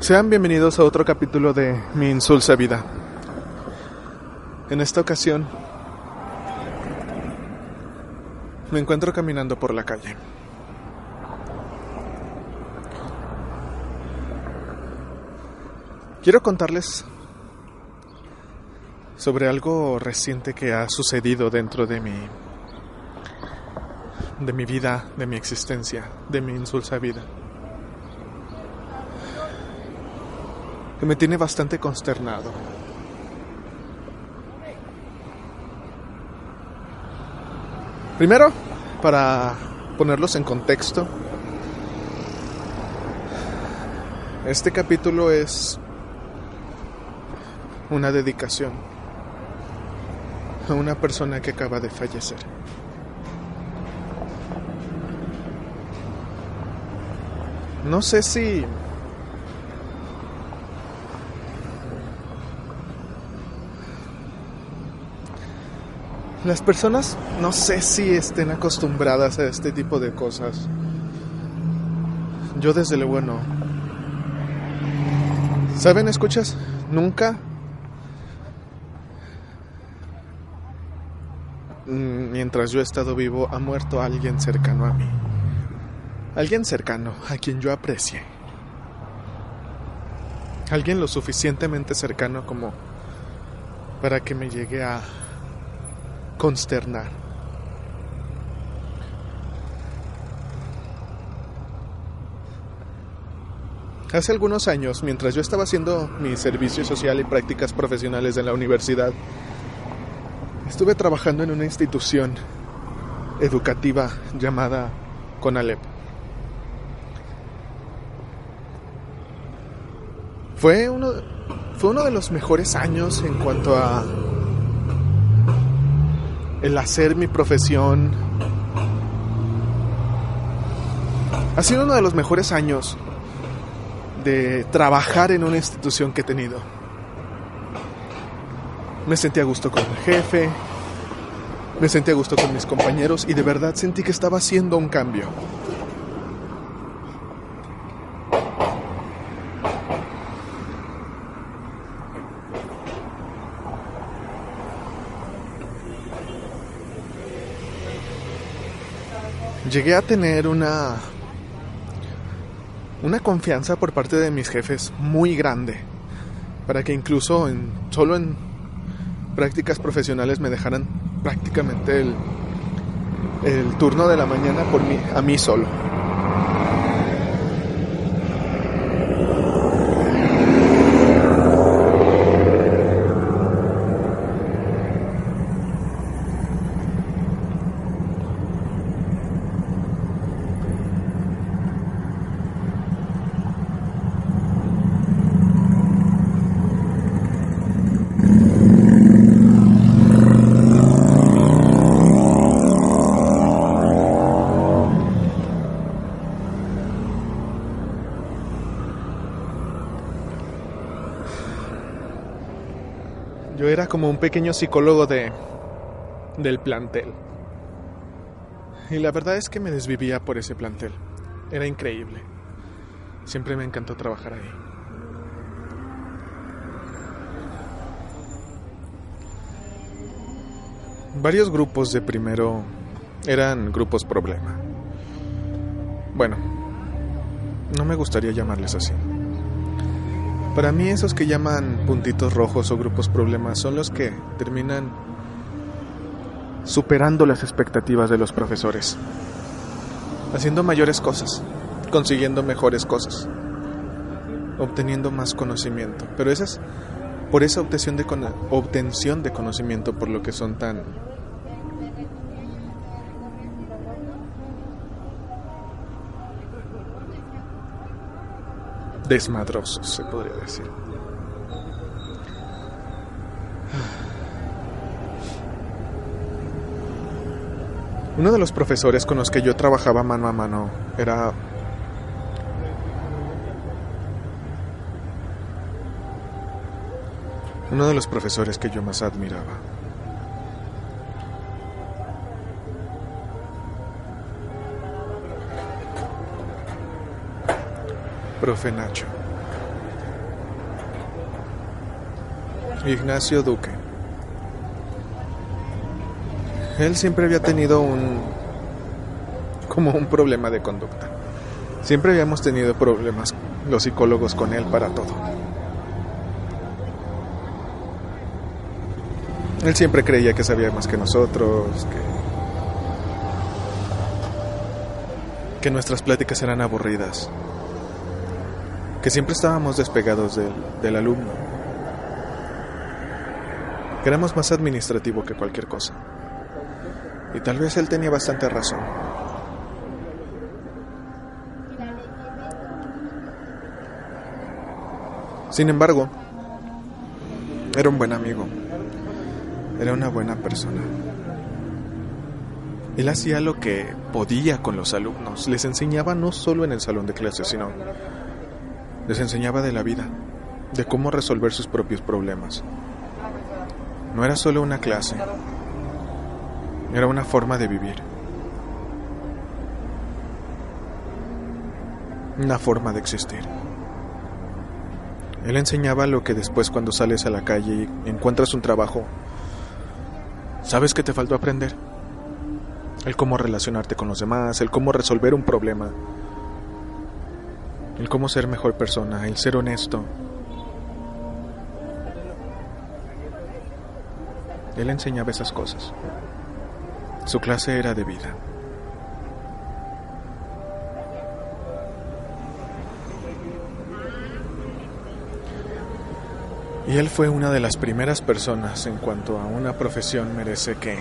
Sean bienvenidos a otro capítulo de Mi Insulsa Vida. En esta ocasión me encuentro caminando por la calle. Quiero contarles sobre algo reciente que ha sucedido dentro de mi de mi vida, de mi existencia, de mi insulsa vida. Que me tiene bastante consternado. Primero, para ponerlos en contexto, este capítulo es una dedicación a una persona que acaba de fallecer. No sé si las personas no sé si estén acostumbradas a este tipo de cosas. Yo desde luego no. ¿Saben, escuchas? Nunca mientras yo he estado vivo ha muerto alguien cercano a mí. Alguien cercano, a quien yo aprecie. Alguien lo suficientemente cercano como para que me llegue a consternar. Hace algunos años, mientras yo estaba haciendo mi servicio social y prácticas profesionales en la universidad, estuve trabajando en una institución educativa llamada CONALEP. Fue uno, fue uno de los mejores años en cuanto a el hacer mi profesión. Ha sido uno de los mejores años de trabajar en una institución que he tenido. Me sentí a gusto con el jefe, me sentí a gusto con mis compañeros y de verdad sentí que estaba haciendo un cambio. Llegué a tener una una confianza por parte de mis jefes muy grande para que incluso en solo en prácticas profesionales me dejaran prácticamente el, el turno de la mañana por mí a mí solo. Yo era como un pequeño psicólogo de del plantel. Y la verdad es que me desvivía por ese plantel. Era increíble. Siempre me encantó trabajar ahí. Varios grupos de primero eran grupos problema. Bueno, no me gustaría llamarles así. Para mí esos que llaman puntitos rojos o grupos problemas son los que terminan superando las expectativas de los profesores, haciendo mayores cosas, consiguiendo mejores cosas, obteniendo más conocimiento. Pero esas, por esa obtención de, obtención de conocimiento, por lo que son tan desmadrosos, se podría decir. Uno de los profesores con los que yo trabajaba mano a mano era uno de los profesores que yo más admiraba. Profe Nacho. Ignacio Duque. Él siempre había tenido un como un problema de conducta. Siempre habíamos tenido problemas los psicólogos con él para todo. Él siempre creía que sabía más que nosotros, que, que nuestras pláticas eran aburridas, que siempre estábamos despegados del, del alumno, éramos más administrativo que cualquier cosa. Y tal vez él tenía bastante razón. Sin embargo, era un buen amigo. Era una buena persona. Él hacía lo que podía con los alumnos. Les enseñaba no solo en el salón de clases, sino les enseñaba de la vida, de cómo resolver sus propios problemas. No era solo una clase, era una forma de vivir. Una forma de existir. Él enseñaba lo que después cuando sales a la calle y encuentras un trabajo, sabes que te faltó aprender. El cómo relacionarte con los demás, el cómo resolver un problema, el cómo ser mejor persona, el ser honesto. Él enseñaba esas cosas. Su clase era de vida. Y él fue una de las primeras personas en cuanto a una profesión merece que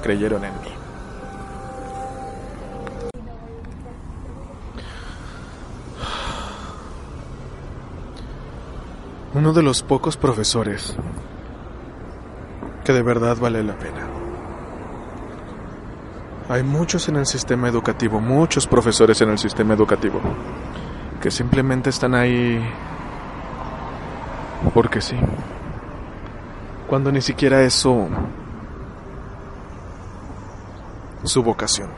creyeron en mí. Uno de los pocos profesores que de verdad vale la pena. Hay muchos en el sistema educativo, muchos profesores en el sistema educativo, que simplemente están ahí porque sí. Cuando ni siquiera es su, su vocación.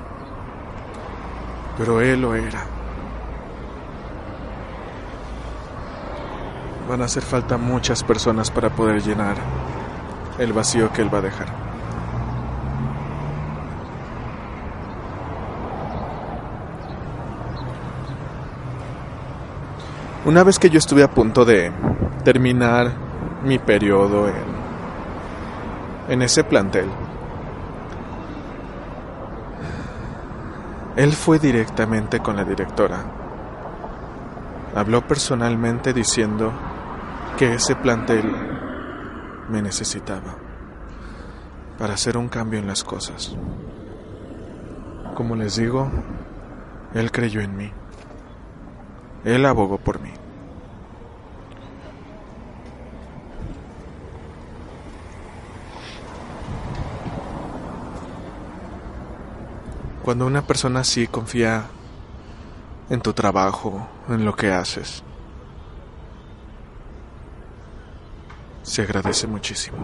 Pero él lo era. Van a hacer falta muchas personas para poder llenar el vacío que él va a dejar. Una vez que yo estuve a punto de terminar mi periodo en, en ese plantel. Él fue directamente con la directora. Habló personalmente diciendo que ese plantel me necesitaba para hacer un cambio en las cosas. Como les digo, él creyó en mí. Él abogó por mí. Cuando una persona así confía en tu trabajo, en lo que haces, se agradece muchísimo.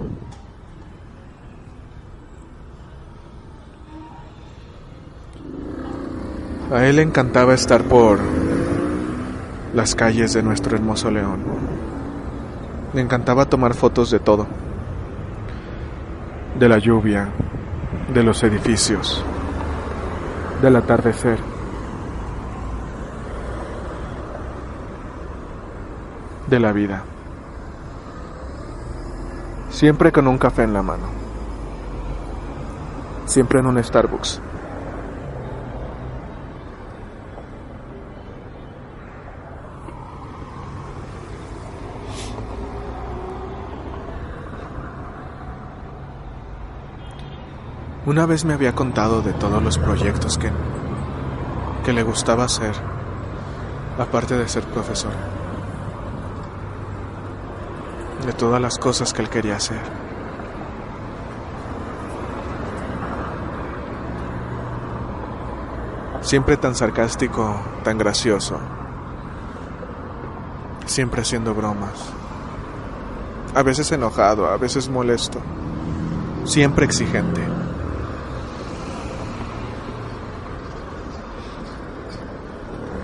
A él le encantaba estar por las calles de nuestro hermoso León. Le encantaba tomar fotos de todo. De la lluvia, de los edificios, del atardecer. De la vida. Siempre con un café en la mano. Siempre en un Starbucks. Una vez me había contado de todos los proyectos que, que le gustaba hacer, aparte de ser profesor. De todas las cosas que él quería hacer. Siempre tan sarcástico, tan gracioso. Siempre haciendo bromas. A veces enojado, a veces molesto. Siempre exigente.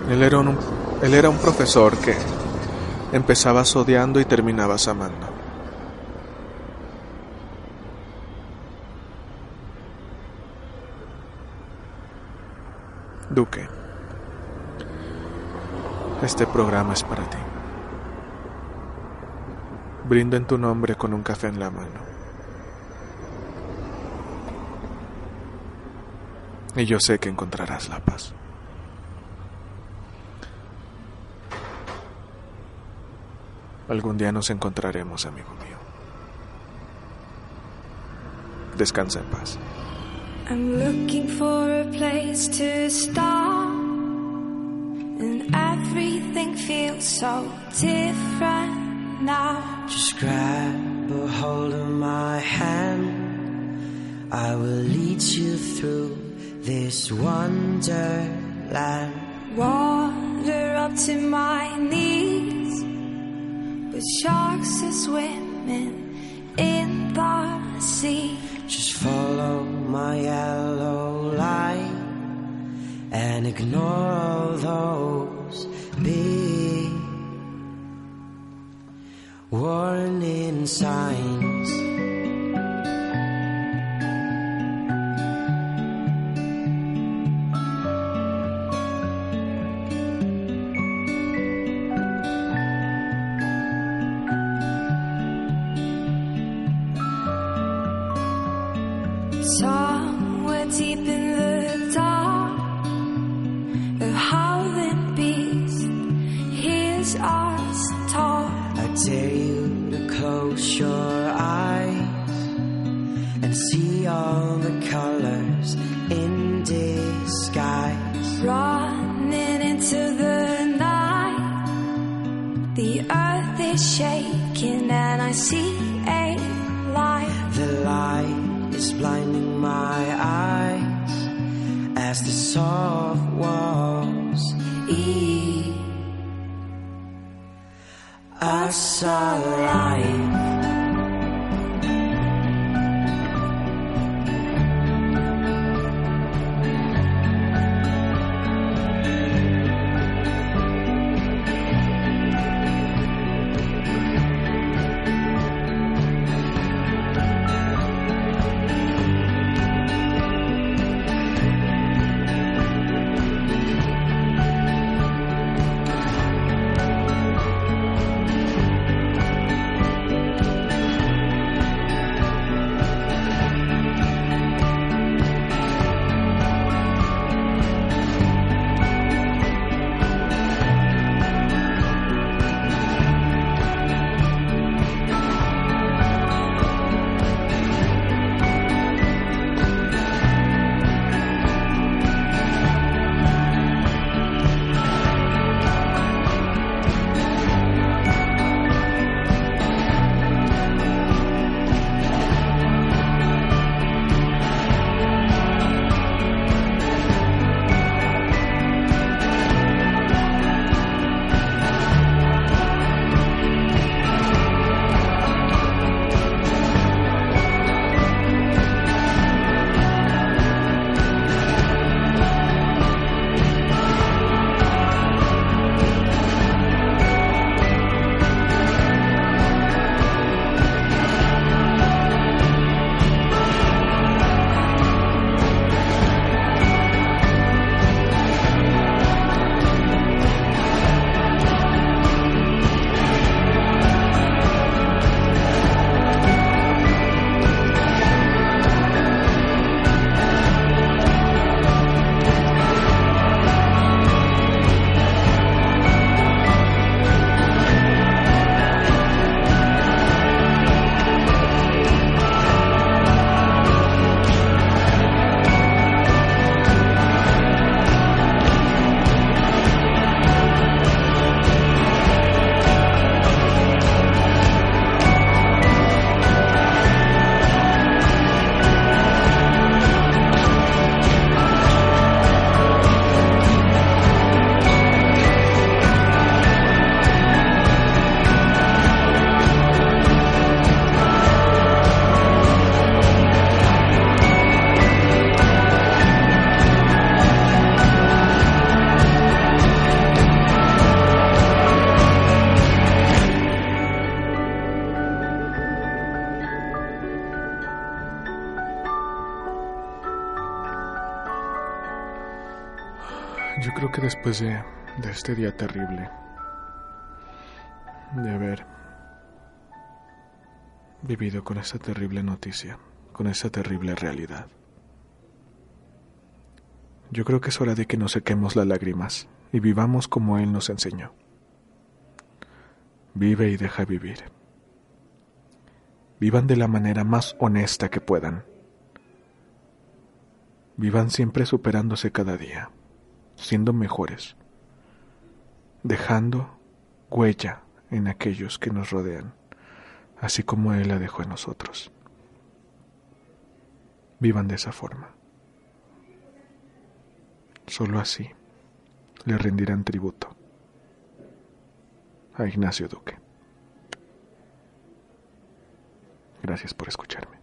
Él era un, él era un profesor que Empezabas odiando y terminabas amando. Duque, este programa es para ti. Brindo en tu nombre con un café en la mano. Y yo sé que encontrarás la paz. Algún día nos encontraremos, amigo mío. Descansa en paz. I'm looking for a place to start, and everything feels so different now. Just grab a hold of my hand. I will lead you through this wonderland. Water up to my knees, sharks are swimming in the sea. Just follow my yellow light and ignore all those big warning signs. Somewhere deep in the dark, a howling beast hears us talk. I dare you to close your que después de, de este día terrible, de haber vivido con esta terrible noticia, con esa terrible realidad, yo creo que es hora de que nos sequemos las lágrimas y vivamos como Él nos enseñó. Vive y deja vivir. Vivan de la manera más honesta que puedan. Vivan siempre superándose cada día, siendo mejores, dejando huella en aquellos que nos rodean, así como Él la dejó en nosotros. Vivan de esa forma. Solo así le rendirán tributo a Ignacio Duque. Gracias por escucharme.